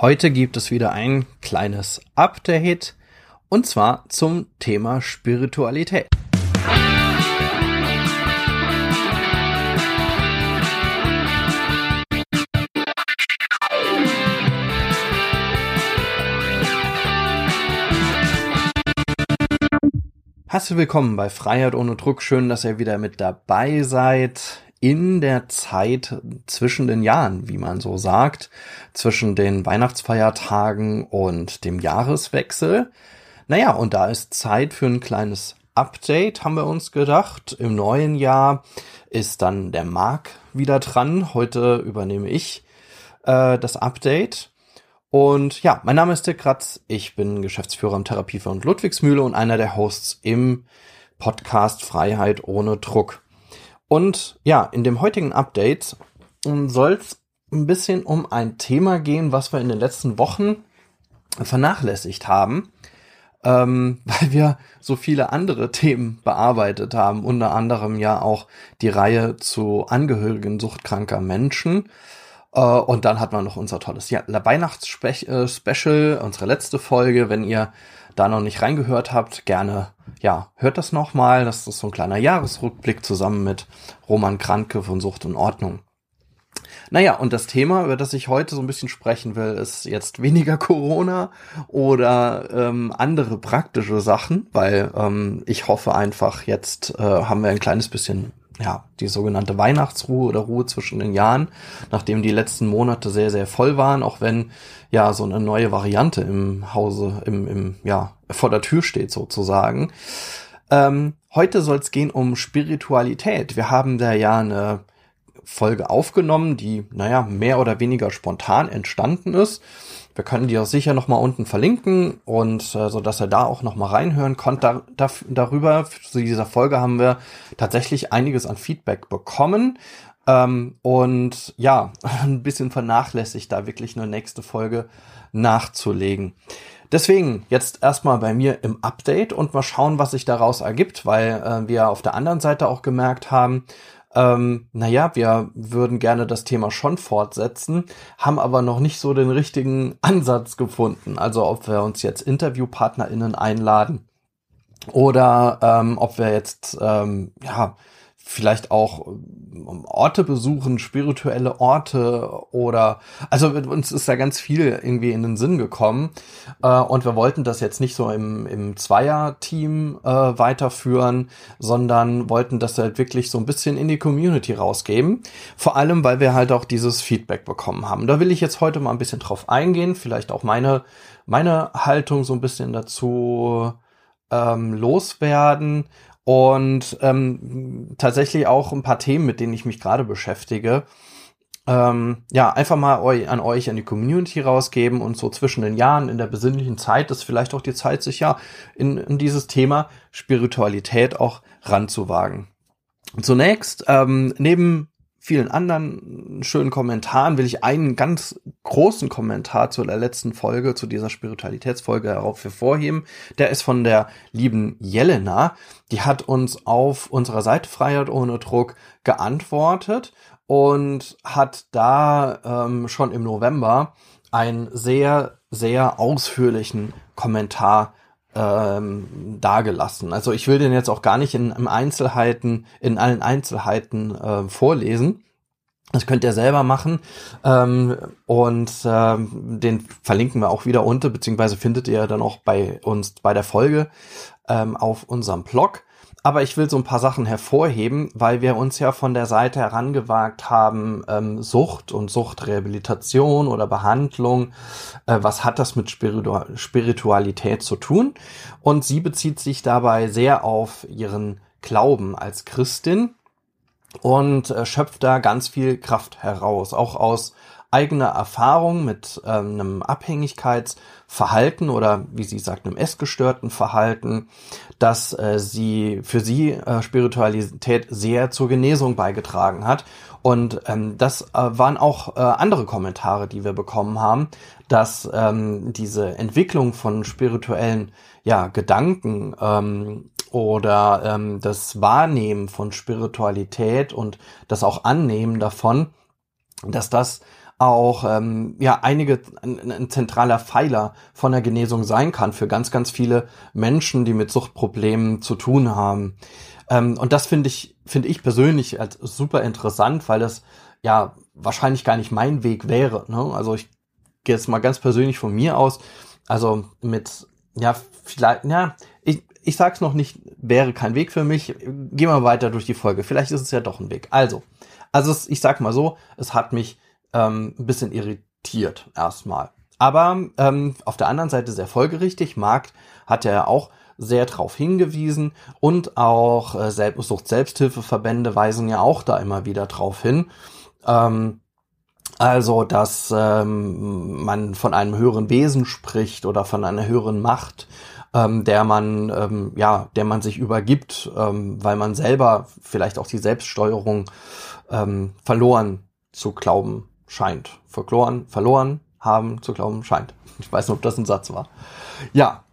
Heute gibt es wieder ein kleines Update und zwar zum Thema Spiritualität. Herzlich willkommen bei Freiheit ohne Druck. Schön, dass ihr wieder mit dabei seid in der Zeit zwischen den Jahren, wie man so sagt, zwischen den Weihnachtsfeiertagen und dem Jahreswechsel. Naja, und da ist Zeit für ein kleines Update, haben wir uns gedacht. Im neuen Jahr ist dann der Marc wieder dran. Heute übernehme ich äh, das Update. Und ja, mein Name ist Dirk Kratz. Ich bin Geschäftsführer im Therapiefonds Ludwigsmühle und einer der Hosts im Podcast Freiheit ohne Druck. Und ja, in dem heutigen Update soll es ein bisschen um ein Thema gehen, was wir in den letzten Wochen vernachlässigt haben, ähm, weil wir so viele andere Themen bearbeitet haben, unter anderem ja auch die Reihe zu Angehörigen suchtkranker Menschen. Äh, und dann hat man noch unser tolles ja, Weihnachtsspecial, unsere letzte Folge. Wenn ihr da noch nicht reingehört habt, gerne, ja, hört das nochmal. Das ist so ein kleiner Jahresrückblick zusammen mit Roman Kranke von Sucht und Ordnung. Naja, und das Thema, über das ich heute so ein bisschen sprechen will, ist jetzt weniger Corona oder ähm, andere praktische Sachen, weil ähm, ich hoffe einfach, jetzt äh, haben wir ein kleines bisschen ja, die sogenannte Weihnachtsruhe oder Ruhe zwischen den Jahren, nachdem die letzten Monate sehr, sehr voll waren, auch wenn ja so eine neue Variante im Hause, im, im, ja, vor der Tür steht sozusagen. Ähm, heute soll es gehen um Spiritualität. Wir haben da ja eine Folge aufgenommen, die, naja, mehr oder weniger spontan entstanden ist. Wir können die auch sicher nochmal unten verlinken und äh, so dass ihr da auch nochmal reinhören könnt. Da, da, darüber, zu dieser Folge haben wir tatsächlich einiges an Feedback bekommen. Ähm, und ja, ein bisschen vernachlässigt, da wirklich eine nächste Folge nachzulegen. Deswegen jetzt erstmal bei mir im Update und mal schauen, was sich daraus ergibt, weil äh, wir auf der anderen Seite auch gemerkt haben, ähm, naja, wir würden gerne das Thema schon fortsetzen, haben aber noch nicht so den richtigen Ansatz gefunden. Also ob wir uns jetzt InterviewpartnerInnen einladen oder ähm, ob wir jetzt ähm, ja vielleicht auch ähm, Orte besuchen, spirituelle Orte oder also uns ist da ganz viel irgendwie in den Sinn gekommen äh, und wir wollten das jetzt nicht so im, im Zweier-Team äh, weiterführen, sondern wollten das halt wirklich so ein bisschen in die Community rausgeben. Vor allem, weil wir halt auch dieses Feedback bekommen haben. Da will ich jetzt heute mal ein bisschen drauf eingehen, vielleicht auch meine meine Haltung so ein bisschen dazu ähm, loswerden und ähm, tatsächlich auch ein paar Themen, mit denen ich mich gerade beschäftige. Ähm, ja, einfach mal eu an euch, an die Community rausgeben und so zwischen den Jahren in der besinnlichen Zeit ist vielleicht auch die Zeit, sich ja in, in dieses Thema Spiritualität auch ranzuwagen. Zunächst, ähm, neben vielen anderen schönen Kommentaren will ich einen ganz großen Kommentar zu der letzten Folge, zu dieser Spiritualitätsfolge darauf hervorheben. Der ist von der lieben Jelena. Die hat uns auf unserer Seite Freiheit ohne Druck geantwortet und hat da ähm, schon im November einen sehr, sehr ausführlichen Kommentar ähm, dargelassen. Also ich will den jetzt auch gar nicht in, in Einzelheiten, in allen Einzelheiten äh, vorlesen. Das könnt ihr selber machen ähm, und ähm, den verlinken wir auch wieder unter, beziehungsweise findet ihr dann auch bei uns bei der Folge ähm, auf unserem Blog. Aber ich will so ein paar Sachen hervorheben, weil wir uns ja von der Seite herangewagt haben, ähm, Sucht und Suchtrehabilitation oder Behandlung, äh, was hat das mit Spiritu Spiritualität zu tun? Und sie bezieht sich dabei sehr auf ihren Glauben als Christin und äh, schöpft da ganz viel Kraft heraus, auch aus eigener Erfahrung mit ähm, einem Abhängigkeitsverhalten oder wie sie sagt, einem essgestörten Verhalten, dass äh, sie für sie äh, Spiritualität sehr zur Genesung beigetragen hat. Und ähm, das äh, waren auch äh, andere Kommentare, die wir bekommen haben, dass ähm, diese Entwicklung von spirituellen ja, Gedanken ähm, oder ähm, das Wahrnehmen von Spiritualität und das auch Annehmen davon, dass das auch ähm, ja einige ein, ein zentraler Pfeiler von der Genesung sein kann für ganz ganz viele Menschen, die mit Suchtproblemen zu tun haben. Ähm, und das finde ich finde ich persönlich als super interessant, weil das ja wahrscheinlich gar nicht mein Weg wäre. Ne? Also ich gehe jetzt mal ganz persönlich von mir aus. Also mit ja vielleicht ja ich ich sag's noch nicht, wäre kein Weg für mich. Gehen wir weiter durch die Folge. Vielleicht ist es ja doch ein Weg. Also, also ich sag mal so, es hat mich ähm, ein bisschen irritiert erstmal. Aber ähm, auf der anderen Seite sehr folgerichtig. Markt hat ja auch sehr darauf hingewiesen und auch äh, Sucht Selbsthilfeverbände weisen ja auch da immer wieder drauf hin. Ähm, also, dass ähm, man von einem höheren Wesen spricht oder von einer höheren Macht, ähm, der man ähm, ja, der man sich übergibt, ähm, weil man selber vielleicht auch die Selbststeuerung ähm, verloren zu glauben scheint. Verloren, verloren haben zu glauben scheint. Ich weiß nicht, ob das ein Satz war. Ja.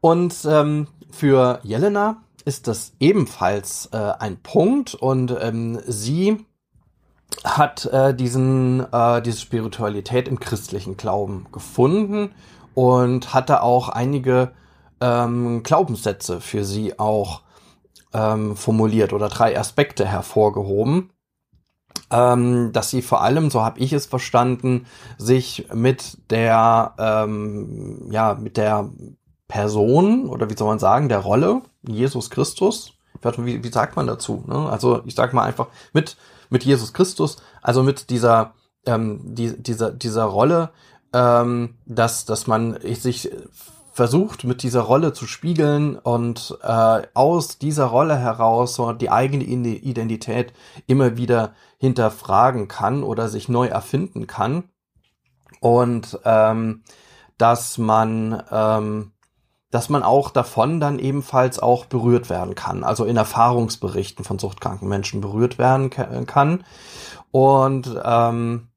Und ähm, für Jelena ist das ebenfalls äh, ein Punkt und ähm, sie hat äh, diesen äh, diese Spiritualität im christlichen Glauben gefunden und hatte auch einige ähm, Glaubenssätze für sie auch ähm, formuliert oder drei Aspekte hervorgehoben, ähm, dass sie vor allem, so habe ich es verstanden, sich mit der ähm, ja mit der Person oder wie soll man sagen der Rolle Jesus Christus, wie, wie sagt man dazu? Ne? Also ich sag mal einfach mit mit Jesus Christus, also mit dieser ähm, die, dieser dieser Rolle, ähm, dass dass man sich versucht, mit dieser Rolle zu spiegeln und äh, aus dieser Rolle heraus so die eigene Identität immer wieder hinterfragen kann oder sich neu erfinden kann. Und ähm, dass man ähm, dass man auch davon dann ebenfalls auch berührt werden kann, also in Erfahrungsberichten von suchtkranken Menschen berührt werden kann. Und ähm,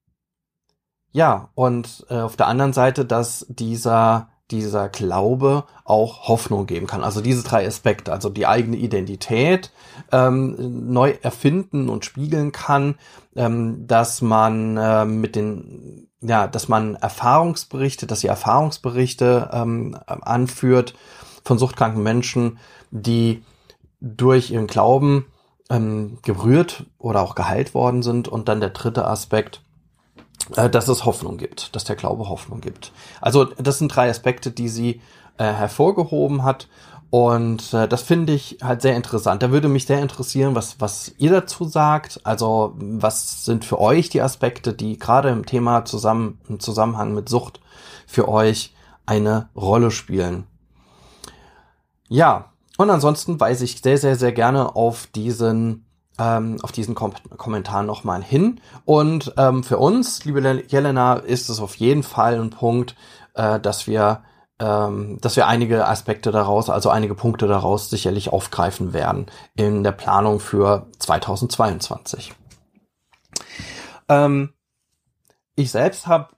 ja, und äh, auf der anderen Seite, dass dieser dieser Glaube auch Hoffnung geben kann. Also diese drei Aspekte, also die eigene Identität ähm, neu erfinden und spiegeln kann, ähm, dass man äh, mit den, ja, dass man Erfahrungsberichte, dass sie Erfahrungsberichte ähm, anführt von suchtkranken Menschen, die durch ihren Glauben ähm, gerührt oder auch geheilt worden sind. Und dann der dritte Aspekt, dass es Hoffnung gibt, dass der Glaube Hoffnung gibt. Also das sind drei Aspekte, die sie äh, hervorgehoben hat. Und äh, das finde ich halt sehr interessant. Da würde mich sehr interessieren, was, was ihr dazu sagt. Also, was sind für euch die Aspekte, die gerade im Thema zusammen, im Zusammenhang mit Sucht für euch eine Rolle spielen? Ja, und ansonsten weise ich sehr, sehr, sehr gerne auf diesen ähm, auf diesen Kom Kommentar nochmal hin. Und ähm, für uns, liebe Jelena, ist es auf jeden Fall ein Punkt, äh, dass wir ähm, dass wir einige Aspekte daraus, also einige Punkte daraus sicherlich aufgreifen werden in der Planung für 2022. Ähm, ich selbst habe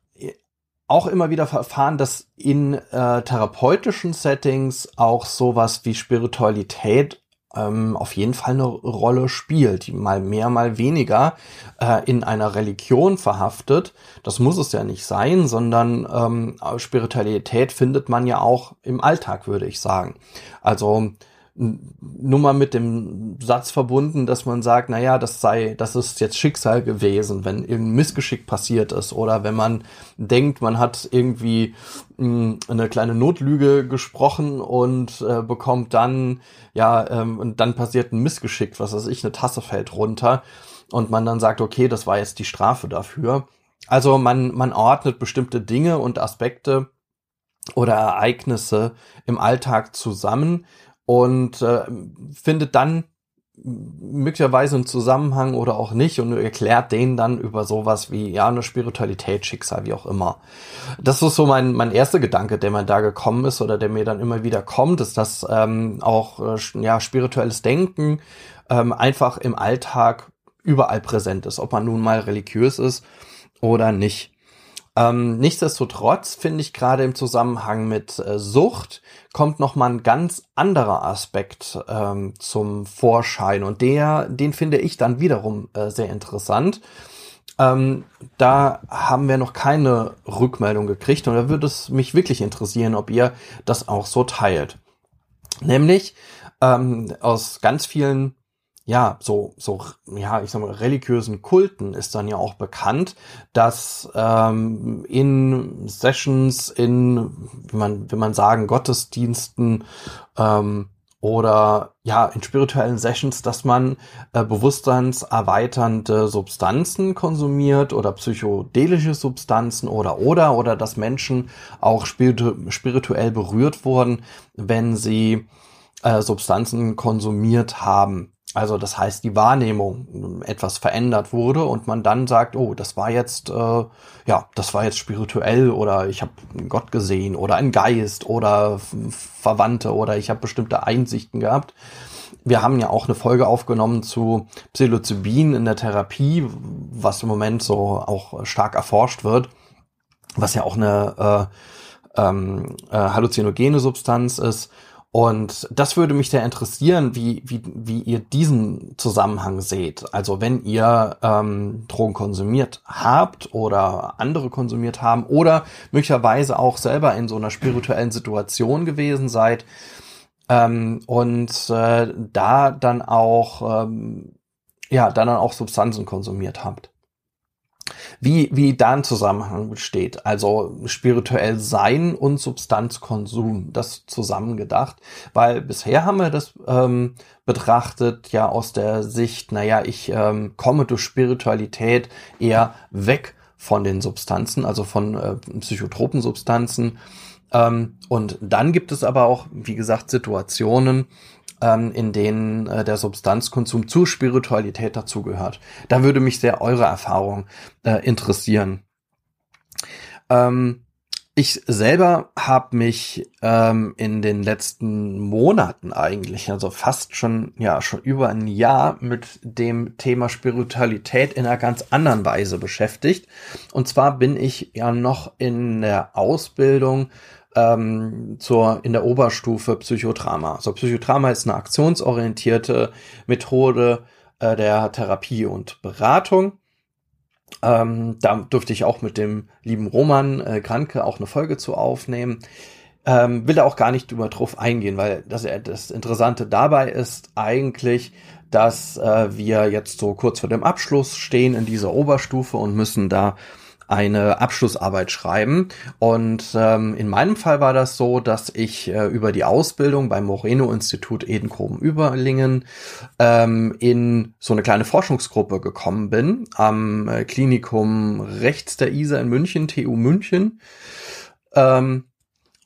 auch immer wieder erfahren, dass in äh, therapeutischen Settings auch sowas wie Spiritualität ähm, auf jeden Fall eine Rolle spielt, die mal mehr, mal weniger äh, in einer Religion verhaftet. Das muss es ja nicht sein, sondern ähm, Spiritualität findet man ja auch im Alltag, würde ich sagen. Also nur mal mit dem Satz verbunden, dass man sagt, na ja, das sei, das ist jetzt Schicksal gewesen, wenn irgendein Missgeschick passiert ist oder wenn man denkt, man hat irgendwie mh, hm, eine kleine Notlüge gesprochen und äh, bekommt dann, ja, ähm, und dann passiert ein Missgeschick, was weiß ich, eine Tasse fällt runter und man dann sagt, okay, das war jetzt die Strafe dafür. Also man, man ordnet bestimmte Dinge und Aspekte oder Ereignisse im Alltag zusammen, und äh, findet dann möglicherweise einen Zusammenhang oder auch nicht und erklärt den dann über sowas wie ja eine Spiritualität, Schicksal, wie auch immer. Das ist so mein mein erster Gedanke, der mir da gekommen ist oder der mir dann immer wieder kommt, ist, dass ähm, auch äh, ja spirituelles Denken ähm, einfach im Alltag überall präsent ist, ob man nun mal religiös ist oder nicht. Ähm, nichtsdestotrotz finde ich gerade im Zusammenhang mit äh, Sucht kommt noch mal ein ganz anderer Aspekt ähm, zum Vorschein und der, den finde ich dann wiederum äh, sehr interessant. ähm, da haben wir noch keine Rückmeldung gekriegt und da würde es mich wirklich interessieren, ob ihr das auch so teilt. Nämlich ähm, aus ganz vielen ja, so, so, ja, ich sag mal, religiösen Kulten ist dann ja auch bekannt, dass ähm, in Sessions, in, wie man, wie man sagen, Gottesdiensten ähm, oder ja, in spirituellen Sessions, dass man äh, bewusstseinserweiternde Substanzen konsumiert oder psychedelische Substanzen oder oder oder dass Menschen auch spiritu spirituell berührt wurden, wenn sie äh, Substanzen konsumiert haben. Also das heißt, die Wahrnehmung etwas verändert wurde und man dann sagt, oh, das war jetzt, äh, ja, das war jetzt spirituell oder ich habe Gott gesehen oder einen Geist oder Verwandte oder ich habe bestimmte Einsichten gehabt. Wir haben ja auch eine Folge aufgenommen zu Psilocybin in der Therapie, was im Moment so auch stark erforscht wird, was ja auch eine äh, ähm, äh, halluzinogene Substanz ist und das würde mich sehr interessieren, wie, wie, wie ihr diesen Zusammenhang seht. Also wenn ihr ähm, Drogen konsumiert habt oder andere konsumiert haben oder möglicherweise auch selber in so einer spirituellen Situation gewesen seid ähm, und äh, da dann auch ähm, ja dann auch Substanzen konsumiert habt wie, wie da ein Zusammenhang besteht. Also spirituell Sein und Substanzkonsum, das zusammengedacht. Weil bisher haben wir das ähm, betrachtet ja aus der Sicht, naja, ich ähm, komme durch Spiritualität eher weg von den Substanzen, also von äh, psychotropen Substanzen. Ähm, und dann gibt es aber auch, wie gesagt, Situationen, ähm, in denen äh, der Substanzkonsum zur Spiritualität dazugehört. Da würde mich sehr eure Erfahrung äh, interessieren. Ähm, ich selber habe mich ähm, in den letzten Monaten eigentlich, also fast schon, ja, schon über ein Jahr mit dem Thema Spiritualität in einer ganz anderen Weise beschäftigt. Und zwar bin ich ja noch in der Ausbildung ähm, zur, in der Oberstufe Psychodrama. Also Psychodrama ist eine aktionsorientierte Methode äh, der Therapie und Beratung. Ähm, da durfte ich auch mit dem lieben Roman äh, Kranke auch eine Folge zu aufnehmen. Ähm, will da auch gar nicht drüber drauf eingehen, weil das, das Interessante dabei ist eigentlich, dass äh, wir jetzt so kurz vor dem Abschluss stehen in dieser Oberstufe und müssen da eine Abschlussarbeit schreiben. Und ähm, in meinem Fall war das so, dass ich äh, über die Ausbildung beim Moreno-Institut Edenkoben-Überlingen ähm, in so eine kleine Forschungsgruppe gekommen bin am äh, Klinikum rechts der ISA in München, TU München, ähm,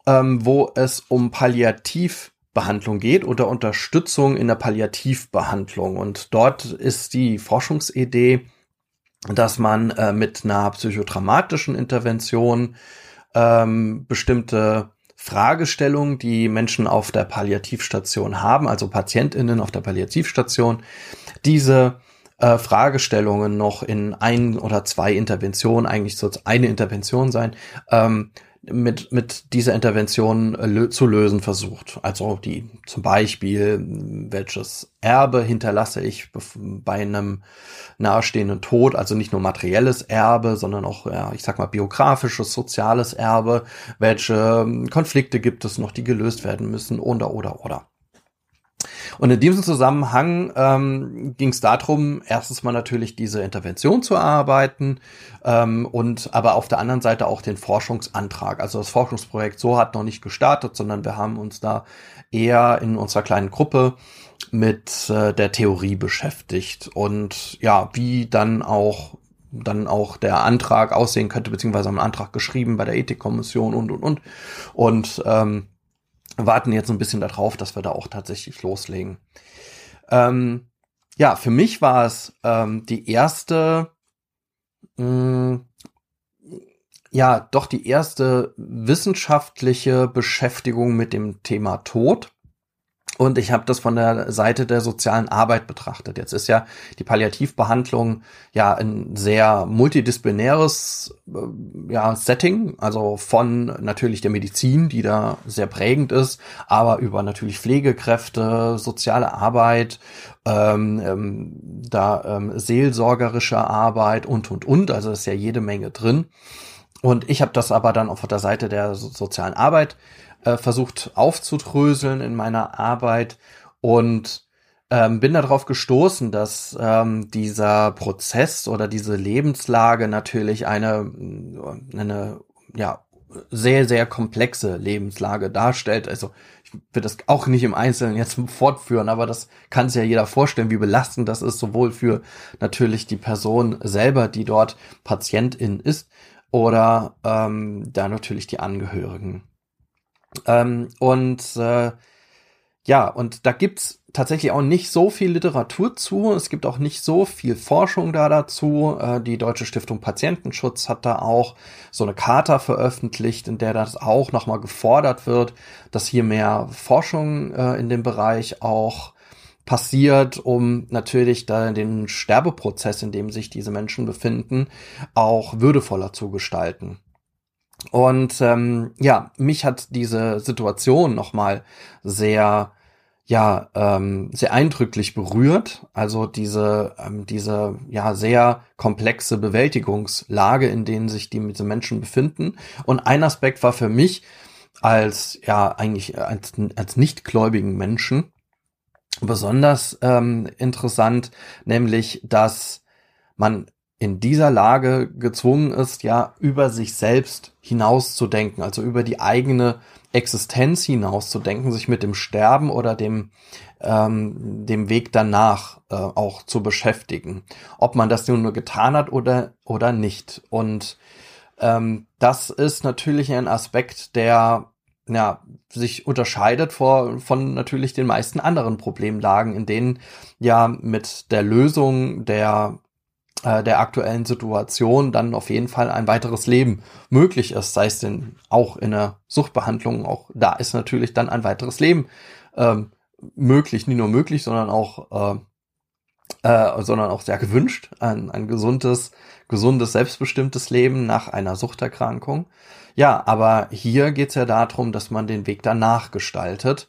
ähm, wo es um Palliativbehandlung geht oder Unterstützung in der Palliativbehandlung. Und dort ist die Forschungsidee, dass man äh, mit einer psychodramatischen Intervention ähm, bestimmte Fragestellungen, die Menschen auf der Palliativstation haben, also Patientinnen auf der Palliativstation, diese äh, Fragestellungen noch in ein oder zwei Interventionen, eigentlich soll es eine Intervention sein, ähm, mit, mit dieser Intervention äh, lö zu lösen versucht. Also die zum Beispiel, welches Erbe hinterlasse ich bei einem nahestehenden Tod, also nicht nur materielles Erbe, sondern auch, ja, ich sag mal, biografisches, soziales Erbe, welche ähm, Konflikte gibt es noch, die gelöst werden müssen, oder, oder, oder. Und in diesem Zusammenhang ähm, ging es darum, erstens mal natürlich diese Intervention zu erarbeiten ähm, und aber auf der anderen Seite auch den Forschungsantrag. Also das Forschungsprojekt so hat noch nicht gestartet, sondern wir haben uns da eher in unserer kleinen Gruppe mit äh, der Theorie beschäftigt und ja, wie dann auch dann auch der Antrag aussehen könnte, beziehungsweise haben einen Antrag geschrieben bei der Ethikkommission und und und und ähm, warten jetzt ein bisschen darauf, dass wir da auch tatsächlich loslegen. Ähm, ja, für mich war es ähm, die erste, mh, mm, ja, doch die erste wissenschaftliche Beschäftigung mit dem Thema Tod. Und ich habe das von der Seite der sozialen Arbeit betrachtet. Jetzt ist ja die Palliativbehandlung ja ein sehr multidisziplinäres äh, ja, Setting, also von natürlich der Medizin, die da sehr prägend ist, aber über natürlich Pflegekräfte, soziale Arbeit, ähm, ähm, da ähm, seelsorgerische Arbeit und und und. Also ist ja jede Menge drin. Und ich habe das aber dann auf der Seite der sozialen Arbeit äh, versucht aufzudröseln in meiner Arbeit und ähm, bin darauf gestoßen, dass ähm, dieser Prozess oder diese Lebenslage natürlich eine, eine ja, sehr, sehr komplexe Lebenslage darstellt. Also ich will das auch nicht im Einzelnen jetzt fortführen, aber das kann sich ja jeder vorstellen, wie belastend das ist, sowohl für natürlich die Person selber, die dort Patientin ist, oder ähm, da natürlich die Angehörigen. Ähm, und äh, ja, und da gibt's tatsächlich auch nicht so viel Literatur zu. Es gibt auch nicht so viel Forschung da dazu. Äh, die Deutsche Stiftung Patientenschutz hat da auch so eine Charta veröffentlicht, in der das auch nochmal gefordert wird, dass hier mehr Forschung äh, in dem Bereich auch passiert, um natürlich da den Sterbeprozess, in dem sich diese Menschen befinden, auch würdevoller zu gestalten. Und ähm, ja, mich hat diese Situation nochmal sehr, ja, ähm, sehr eindrücklich berührt. Also diese, ähm, diese ja sehr komplexe Bewältigungslage, in denen sich die, diese Menschen befinden. Und ein Aspekt war für mich als ja eigentlich als, als nichtgläubigen Menschen besonders ähm, interessant, nämlich dass man in dieser Lage gezwungen ist, ja, über sich selbst hinauszudenken, also über die eigene Existenz hinauszudenken, sich mit dem Sterben oder dem, ähm, dem Weg danach äh, auch zu beschäftigen. Ob man das nun nur getan hat oder, oder nicht. Und ähm, das ist natürlich ein Aspekt, der ja, sich unterscheidet vor, von natürlich den meisten anderen Problemlagen, in denen ja mit der Lösung der äh, der aktuellen Situation dann auf jeden Fall ein weiteres Leben möglich ist, sei es denn auch in der Suchtbehandlung, auch da ist natürlich dann ein weiteres Leben ähm, möglich, nicht nur möglich, sondern auch äh, äh, sondern auch sehr gewünscht, ein, ein gesundes, gesundes, selbstbestimmtes Leben nach einer Suchterkrankung. Ja, aber hier geht's ja darum, dass man den Weg danach gestaltet.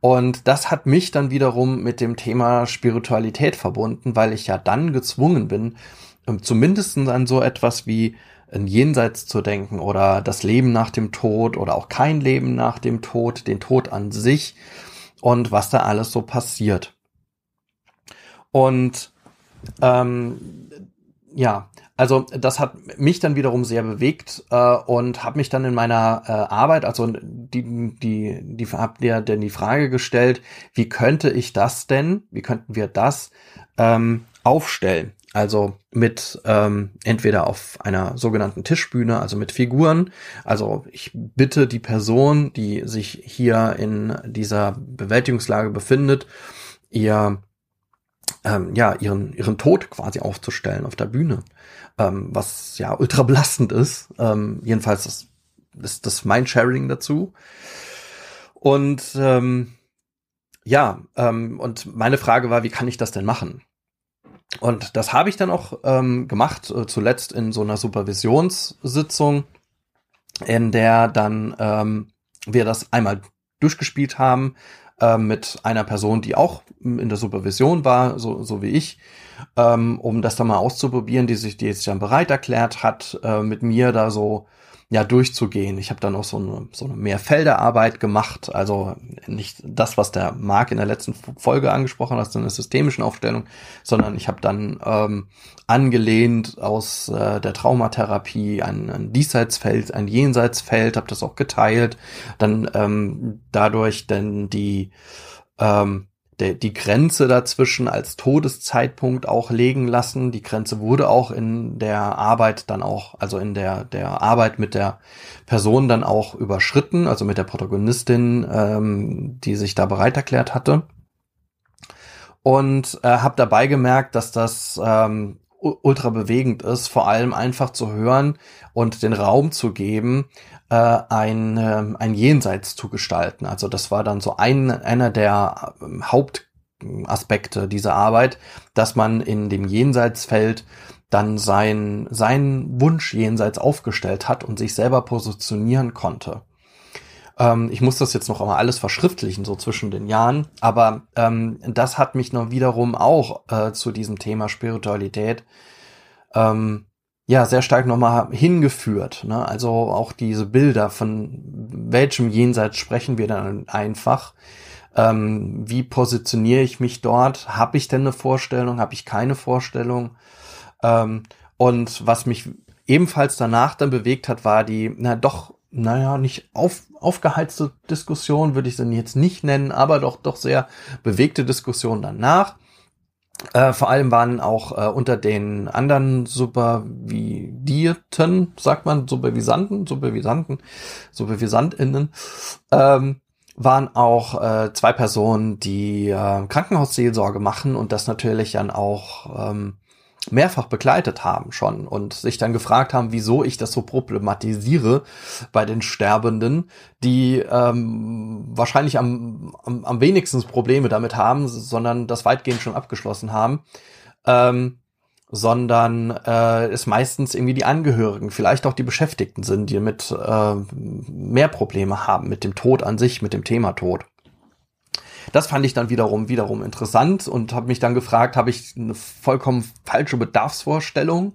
Und das hat mich dann wiederum mit dem Thema Spiritualität verbunden, weil ich ja dann gezwungen bin, ähm, zumindest an so etwas wie ein Jenseits zu denken oder das Leben nach dem Tod oder auch kein Leben nach dem Tod, den Tod an sich und was da alles so passiert. Und ähm, ja, also das hat mich dann wiederum sehr bewegt äh, und habe mich dann in meiner äh, Arbeit, also die, die, die habt ihr denn die Frage gestellt, wie könnte ich das denn, wie könnten wir das ähm, aufstellen? Also mit ähm, entweder auf einer sogenannten Tischbühne, also mit Figuren. Also ich bitte die Person, die sich hier in dieser Bewältigungslage befindet, ihr ähm, ja ihren ihren Tod quasi aufzustellen auf der Bühne ähm, was ja ultra belastend ist. Ähm, jedenfalls ist, ist das mein Sharing dazu. Und ähm, ja, ähm, und meine Frage war, wie kann ich das denn machen? Und das habe ich dann auch ähm, gemacht, äh, zuletzt in so einer Supervisionssitzung, in der dann ähm, wir das einmal durchgespielt haben äh, mit einer Person, die auch in der Supervision war, so, so wie ich, ähm, um das dann mal auszuprobieren, die sich, die jetzt dann bereit erklärt hat, äh, mit mir da so ja durchzugehen. Ich habe dann auch so eine, so eine Mehrfelderarbeit gemacht, also nicht das, was der Marc in der letzten Folge angesprochen hat, so eine systemischen Aufstellung, sondern ich habe dann ähm, angelehnt aus äh, der Traumatherapie ein, ein Diesseitsfeld, ein Jenseitsfeld, habe das auch geteilt, dann ähm, dadurch dann die ähm, der, die Grenze dazwischen als Todeszeitpunkt auch legen lassen. Die Grenze wurde auch in der Arbeit dann auch, also in der, der Arbeit mit der Person dann auch überschritten, also mit der Protagonistin, ähm, die sich da bereit erklärt hatte. Und äh, habe dabei gemerkt, dass das ähm, ultra bewegend ist, vor allem einfach zu hören und den Raum zu geben, äh, ein, äh, ein Jenseits zu gestalten. Also das war dann so ein, einer der ähm, Hauptaspekte dieser Arbeit, dass man in dem Jenseitsfeld dann sein, sein Wunsch jenseits aufgestellt hat und sich selber positionieren konnte. Ähm, ich muss das jetzt noch einmal alles verschriftlichen, so zwischen den Jahren, aber ähm, das hat mich noch wiederum auch äh, zu diesem Thema Spiritualität ähm, ja sehr stark nochmal hingeführt. Ne? Also auch diese Bilder, von welchem Jenseits sprechen wir dann einfach? Ähm, wie positioniere ich mich dort? Habe ich denn eine Vorstellung? Habe ich keine Vorstellung? Ähm, und was mich ebenfalls danach dann bewegt hat, war die, na doch, naja, nicht auf, aufgeheizte Diskussion, würde ich sie jetzt nicht nennen, aber doch, doch sehr bewegte Diskussion danach. Äh, vor allem waren auch äh, unter den anderen Supervidierten, sagt man, Supervisanten, Supervisanten, Supervisantinnen, ähm, waren auch äh, zwei Personen, die äh, Krankenhausseelsorge machen und das natürlich dann auch ähm, mehrfach begleitet haben schon und sich dann gefragt haben, wieso ich das so problematisiere bei den Sterbenden, die ähm, wahrscheinlich am, am, am wenigstens Probleme damit haben, sondern das weitgehend schon abgeschlossen haben. Ähm, sondern äh, es meistens irgendwie die Angehörigen, vielleicht auch die Beschäftigten sind, die mit äh, mehr Probleme haben mit dem Tod an sich, mit dem Thema Tod. Das fand ich dann wiederum wiederum interessant und habe mich dann gefragt, habe ich eine vollkommen falsche Bedarfsvorstellung,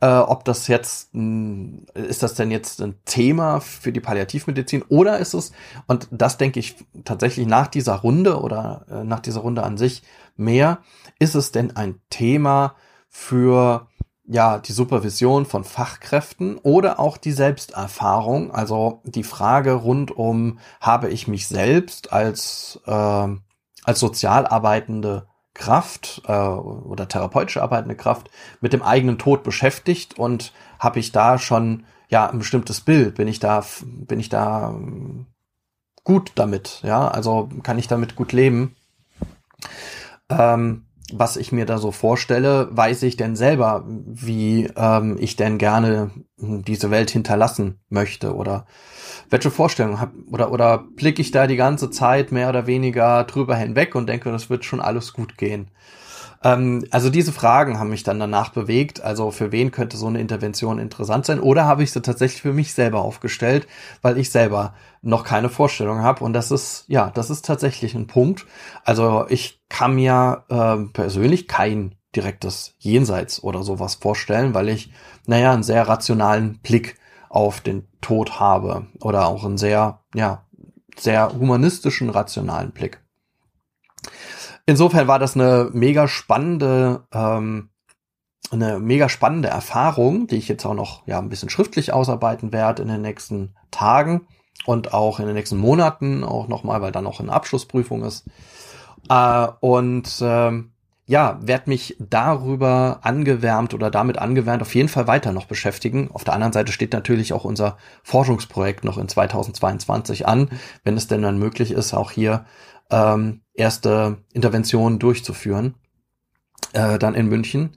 äh, ob das jetzt mh, ist das denn jetzt ein Thema für die Palliativmedizin oder ist es und das denke ich tatsächlich nach dieser Runde oder äh, nach dieser Runde an sich mehr, ist es denn ein Thema für ja, die Supervision von Fachkräften oder auch die Selbsterfahrung, also die Frage rund um, habe ich mich selbst als, äh, als sozial arbeitende Kraft äh, oder therapeutisch arbeitende Kraft mit dem eigenen Tod beschäftigt und habe ich da schon ja ein bestimmtes Bild, bin ich da, bin ich da gut damit, ja, also kann ich damit gut leben. Ähm, was ich mir da so vorstelle, weiß ich denn selber, wie ähm, ich denn gerne diese Welt hinterlassen möchte oder welche Vorstellung habe oder oder blicke ich da die ganze Zeit mehr oder weniger drüber hinweg und denke, das wird schon alles gut gehen. Ähm, also diese Fragen haben mich dann danach bewegt. Also für wen könnte so eine Intervention interessant sein? Oder habe ich sie tatsächlich für mich selber aufgestellt, weil ich selber noch keine Vorstellung habe. Und das ist, ja, das ist tatsächlich ein Punkt. Also ich kann mir äh, persönlich kein direktes Jenseits oder sowas vorstellen, weil ich, naja, einen sehr rationalen Blick auf den Tod habe oder auch einen sehr, ja, sehr humanistischen, rationalen Blick. Insofern war das eine mega spannende, ähm, eine mega spannende Erfahrung, die ich jetzt auch noch ja ein bisschen schriftlich ausarbeiten werde in den nächsten Tagen und auch in den nächsten Monaten auch nochmal, weil dann noch eine Abschlussprüfung ist. Äh, und ähm, ja, werde mich darüber angewärmt oder damit angewärmt auf jeden Fall weiter noch beschäftigen. Auf der anderen Seite steht natürlich auch unser Forschungsprojekt noch in 2022 an, wenn es denn dann möglich ist, auch hier ähm, erste Interventionen durchzuführen, äh, dann in München.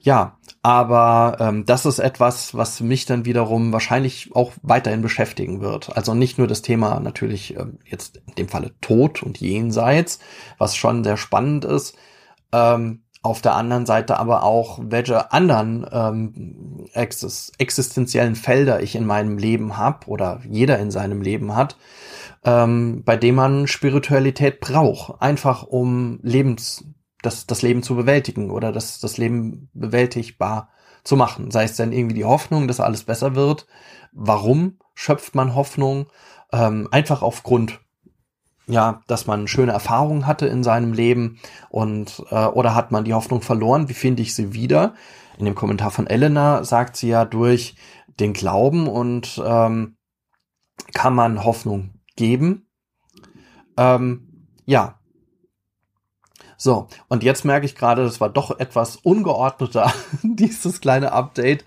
Ja, aber ähm, das ist etwas, was mich dann wiederum wahrscheinlich auch weiterhin beschäftigen wird. Also nicht nur das Thema natürlich äh, jetzt in dem Falle Tod und Jenseits, was schon sehr spannend ist. Ähm, auf der anderen Seite aber auch, welche anderen ähm, existenziellen Felder ich in meinem Leben habe oder jeder in seinem Leben hat, ähm, bei dem man Spiritualität braucht, einfach um Lebens, das, das Leben zu bewältigen oder das, das Leben bewältigbar zu machen. Sei es denn irgendwie die Hoffnung, dass alles besser wird. Warum schöpft man Hoffnung? Ähm, einfach aufgrund ja, dass man schöne Erfahrungen hatte in seinem Leben und äh, oder hat man die Hoffnung verloren? Wie finde ich sie wieder? In dem Kommentar von Elena sagt sie ja durch den Glauben und ähm, kann man Hoffnung geben. Ähm, ja. So, und jetzt merke ich gerade, das war doch etwas ungeordneter, dieses kleine Update,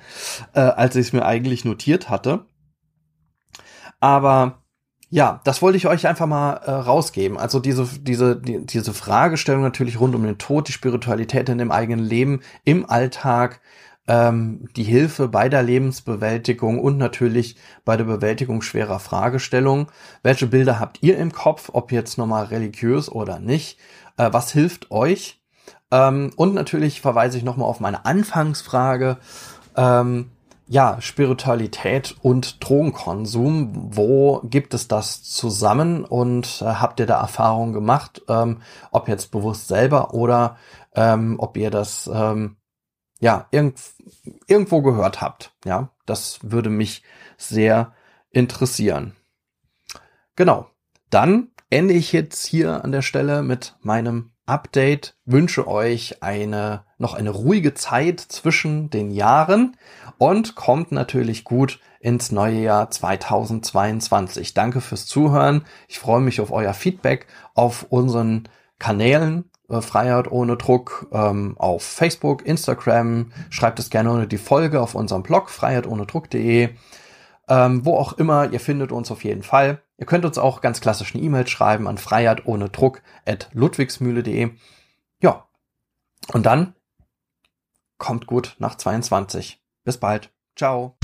äh, als ich es mir eigentlich notiert hatte. Aber Ja, das wollte ich euch einfach mal äh, rausgeben. Also diese, diese, die, diese Fragestellung natürlich rund um den Tod, die Spiritualität in dem eigenen Leben, im Alltag, ähm, die Hilfe bei der Lebensbewältigung und natürlich bei der Bewältigung schwerer Fragestellungen. Welche Bilder habt ihr im Kopf, ob jetzt nochmal religiös oder nicht? Äh, was hilft euch? Ähm, und natürlich verweise ich nochmal auf meine Anfangsfrage. Ähm, ja, Spiritualität und Drogenkonsum, wo gibt es das zusammen und äh, habt ihr da Erfahrungen gemacht, ähm, ob jetzt bewusst selber oder ähm, ob ihr das ähm, ja irgend, irgendwo gehört habt. Ja, das würde mich sehr interessieren. Genau, dann ende ich jetzt hier an der Stelle mit meinem Update, wünsche euch eine, noch eine ruhige Zeit zwischen den Jahren und kommt natürlich gut ins neue Jahr 2022. Danke fürs Zuhören. Ich freue mich auf euer Feedback auf unseren Kanälen äh, Freiheit ohne Druck ähm, auf Facebook, Instagram. Schreibt es gerne unter die Folge auf unserem Blog freiheitohnedruck.de. Ähm, wo auch immer, ihr findet uns auf jeden Fall. Ihr könnt uns auch ganz klassisch eine E-Mail schreiben an freiheit ohne Druck at ludwigsmühle.de. Ja. Und dann kommt gut nach 22. Bis bald. Ciao.